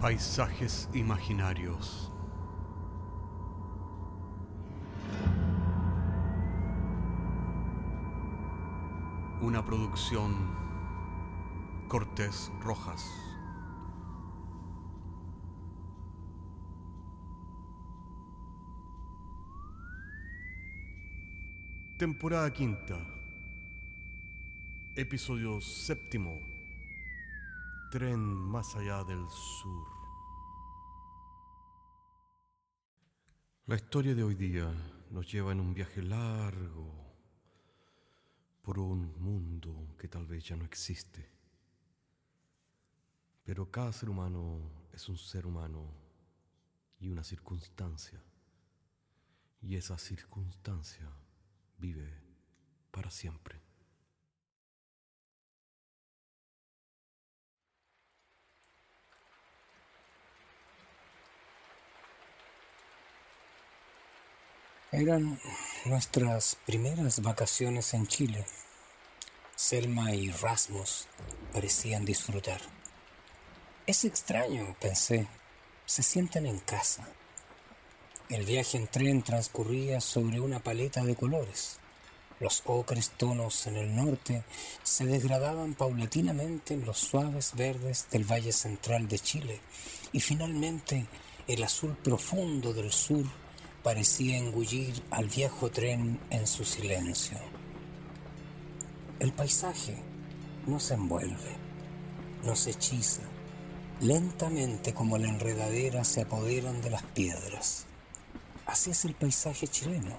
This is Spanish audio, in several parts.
Paisajes imaginarios. Una producción Cortés Rojas. Temporada quinta. Episodio séptimo. Tren más allá del sur. La historia de hoy día nos lleva en un viaje largo por un mundo que tal vez ya no existe. Pero cada ser humano es un ser humano y una circunstancia. Y esa circunstancia vive para siempre. Eran nuestras primeras vacaciones en Chile. Selma y Rasmus parecían disfrutar. Es extraño, pensé. Se sienten en casa. El viaje en tren transcurría sobre una paleta de colores. Los ocres tonos en el norte se degradaban paulatinamente en los suaves verdes del valle central de Chile y finalmente el azul profundo del sur parecía engullir al viejo tren en su silencio. El paisaje nos envuelve, nos hechiza, lentamente como la enredadera se apoderan de las piedras. Así es el paisaje chileno,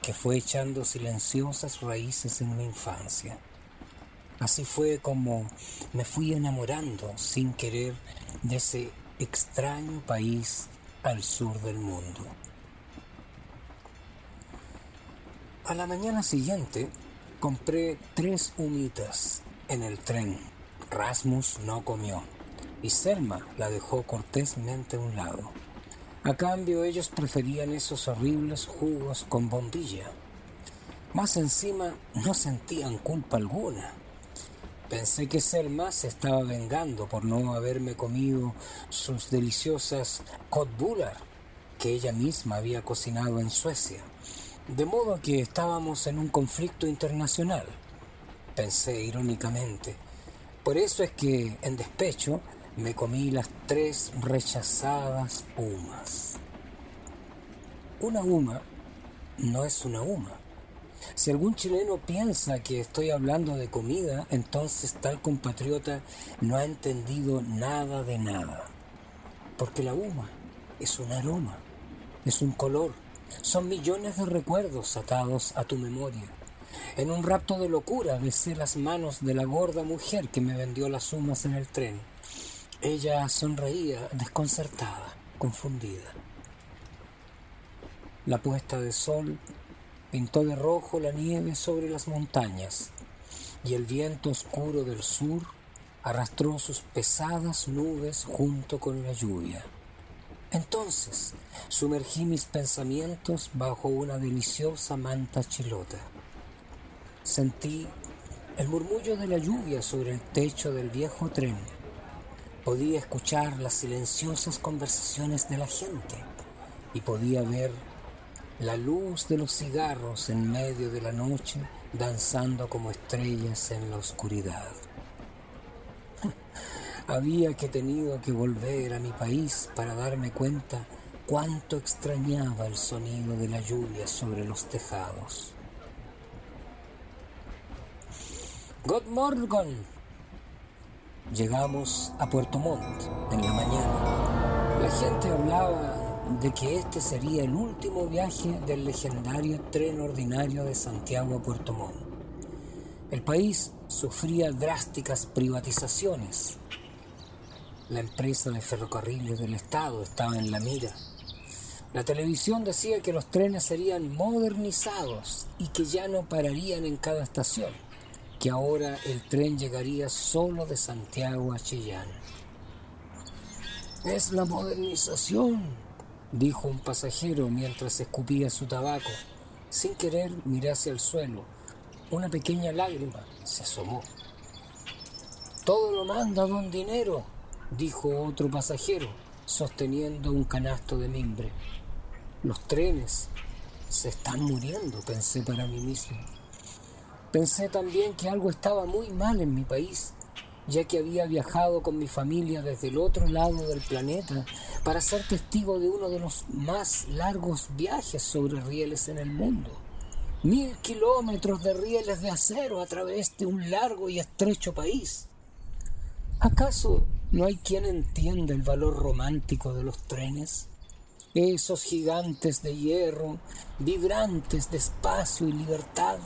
que fue echando silenciosas raíces en mi infancia. Así fue como me fui enamorando sin querer de ese extraño país al sur del mundo. A la mañana siguiente compré tres humitas en el tren. Rasmus no comió y Selma la dejó cortésmente a un lado. A cambio ellos preferían esos horribles jugos con bombilla. Más encima no sentían culpa alguna. Pensé que Selma se estaba vengando por no haberme comido sus deliciosas kotbullar que ella misma había cocinado en Suecia. De modo que estábamos en un conflicto internacional, pensé irónicamente. Por eso es que, en despecho, me comí las tres rechazadas humas. Una huma no es una huma. Si algún chileno piensa que estoy hablando de comida, entonces tal compatriota no ha entendido nada de nada. Porque la huma es un aroma, es un color, son millones de recuerdos atados a tu memoria. En un rapto de locura besé las manos de la gorda mujer que me vendió las humas en el tren ella sonreía desconcertada, confundida. La puesta de sol pintó de rojo la nieve sobre las montañas y el viento oscuro del sur arrastró sus pesadas nubes junto con la lluvia. Entonces sumergí mis pensamientos bajo una deliciosa manta chilota. Sentí el murmullo de la lluvia sobre el techo del viejo tren Podía escuchar las silenciosas conversaciones de la gente y podía ver la luz de los cigarros en medio de la noche danzando como estrellas en la oscuridad. Había que tenido que volver a mi país para darme cuenta cuánto extrañaba el sonido de la lluvia sobre los tejados. Good morning, Llegamos a Puerto Montt en la mañana. La gente hablaba de que este sería el último viaje del legendario tren ordinario de Santiago a Puerto Montt. El país sufría drásticas privatizaciones. La empresa de ferrocarriles del Estado estaba en la mira. La televisión decía que los trenes serían modernizados y que ya no pararían en cada estación que ahora el tren llegaría solo de Santiago a Chillán. Es la modernización, dijo un pasajero mientras escupía su tabaco. Sin querer miré hacia el suelo. Una pequeña lágrima se asomó. Todo lo manda don Dinero, dijo otro pasajero, sosteniendo un canasto de mimbre. Los trenes se están muriendo, pensé para mí mismo. Pensé también que algo estaba muy mal en mi país, ya que había viajado con mi familia desde el otro lado del planeta para ser testigo de uno de los más largos viajes sobre rieles en el mundo. Mil kilómetros de rieles de acero a través de un largo y estrecho país. ¿Acaso no hay quien entienda el valor romántico de los trenes? Esos gigantes de hierro, vibrantes de espacio y libertad.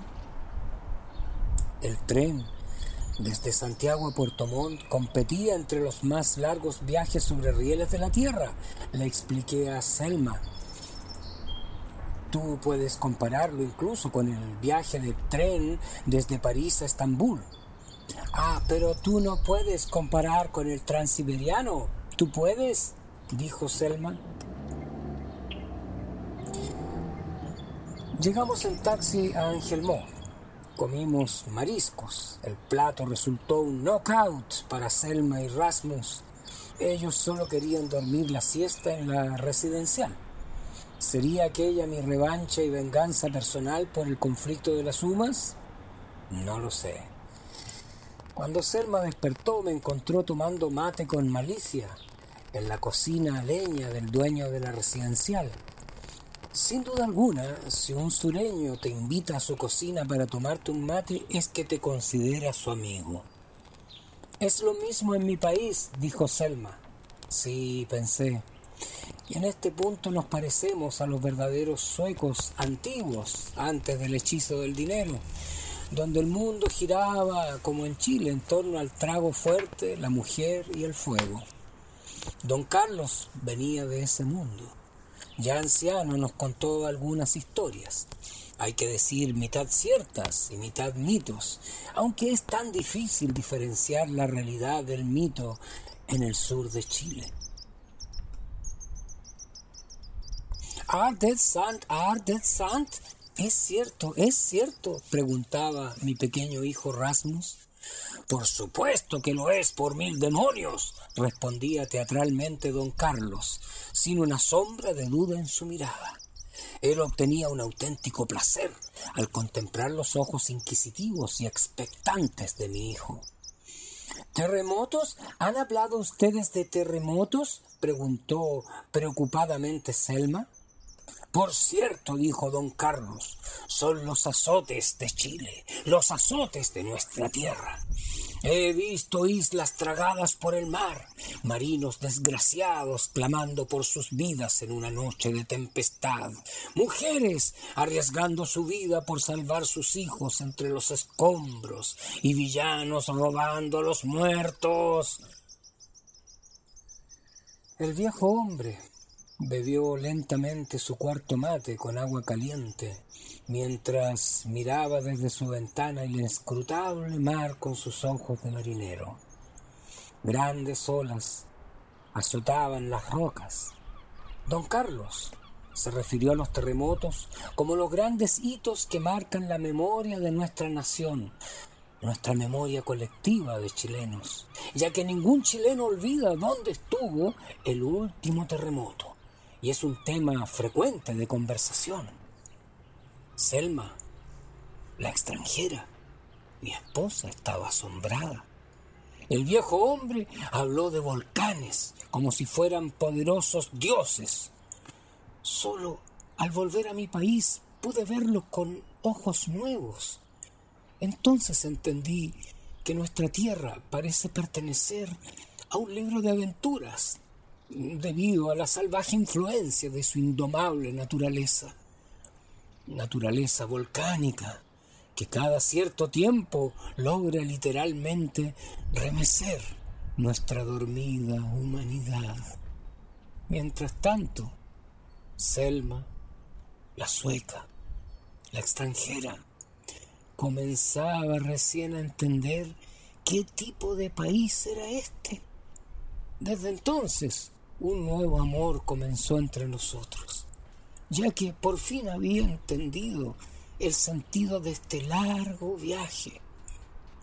El tren desde Santiago a Puerto Montt competía entre los más largos viajes sobre rieles de la Tierra, le expliqué a Selma. Tú puedes compararlo incluso con el viaje de tren desde París a Estambul. Ah, pero tú no puedes comparar con el transiberiano. ¿Tú puedes? dijo Selma. Llegamos en taxi a Angelmó Comimos mariscos. El plato resultó un knockout para Selma y Rasmus. Ellos solo querían dormir la siesta en la residencial. ¿Sería aquella mi revancha y venganza personal por el conflicto de las humas? No lo sé. Cuando Selma despertó me encontró tomando mate con malicia en la cocina leña del dueño de la residencial. Sin duda alguna, si un sureño te invita a su cocina para tomarte un mate, es que te considera su amigo. Es lo mismo en mi país, dijo Selma. Sí, pensé. Y en este punto nos parecemos a los verdaderos suecos antiguos, antes del hechizo del dinero, donde el mundo giraba, como en Chile, en torno al trago fuerte, la mujer y el fuego. Don Carlos venía de ese mundo ya anciano nos contó algunas historias. Hay que decir mitad ciertas y mitad mitos, aunque es tan difícil diferenciar la realidad del mito en el sur de Chile. ¿Are sant? ¿Are sant? ¿Es cierto? ¿Es cierto? preguntaba mi pequeño hijo Rasmus. Por supuesto que lo es, por mil demonios, respondía teatralmente don Carlos, sin una sombra de duda en su mirada. Él obtenía un auténtico placer al contemplar los ojos inquisitivos y expectantes de mi hijo. ¿Terremotos? ¿Han hablado ustedes de terremotos? preguntó preocupadamente Selma. Por cierto, dijo don Carlos, son los azotes de Chile, los azotes de nuestra tierra. He visto islas tragadas por el mar, marinos desgraciados clamando por sus vidas en una noche de tempestad, mujeres arriesgando su vida por salvar sus hijos entre los escombros y villanos robando a los muertos. El viejo hombre bebió lentamente su cuarto mate con agua caliente mientras miraba desde su ventana el inscrutable mar con sus ojos de marinero. Grandes olas azotaban las rocas. Don Carlos se refirió a los terremotos como los grandes hitos que marcan la memoria de nuestra nación, nuestra memoria colectiva de chilenos, ya que ningún chileno olvida dónde estuvo el último terremoto, y es un tema frecuente de conversación. Selma, la extranjera, mi esposa, estaba asombrada. El viejo hombre habló de volcanes como si fueran poderosos dioses. Solo al volver a mi país pude verlos con ojos nuevos. Entonces entendí que nuestra tierra parece pertenecer a un libro de aventuras debido a la salvaje influencia de su indomable naturaleza naturaleza volcánica que cada cierto tiempo logra literalmente remecer nuestra dormida humanidad. Mientras tanto, Selma, la sueca, la extranjera, comenzaba recién a entender qué tipo de país era este. Desde entonces, un nuevo amor comenzó entre nosotros ya que por fin había entendido el sentido de este largo viaje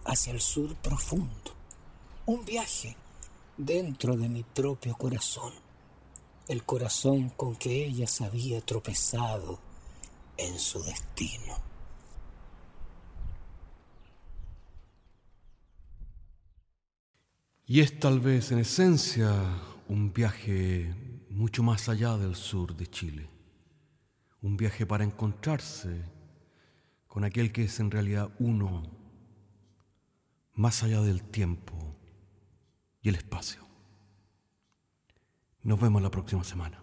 hacia el sur profundo. Un viaje dentro de mi propio corazón, el corazón con que ella se había tropezado en su destino. Y es tal vez en esencia un viaje mucho más allá del sur de Chile, un viaje para encontrarse con aquel que es en realidad uno, más allá del tiempo y el espacio. Nos vemos la próxima semana.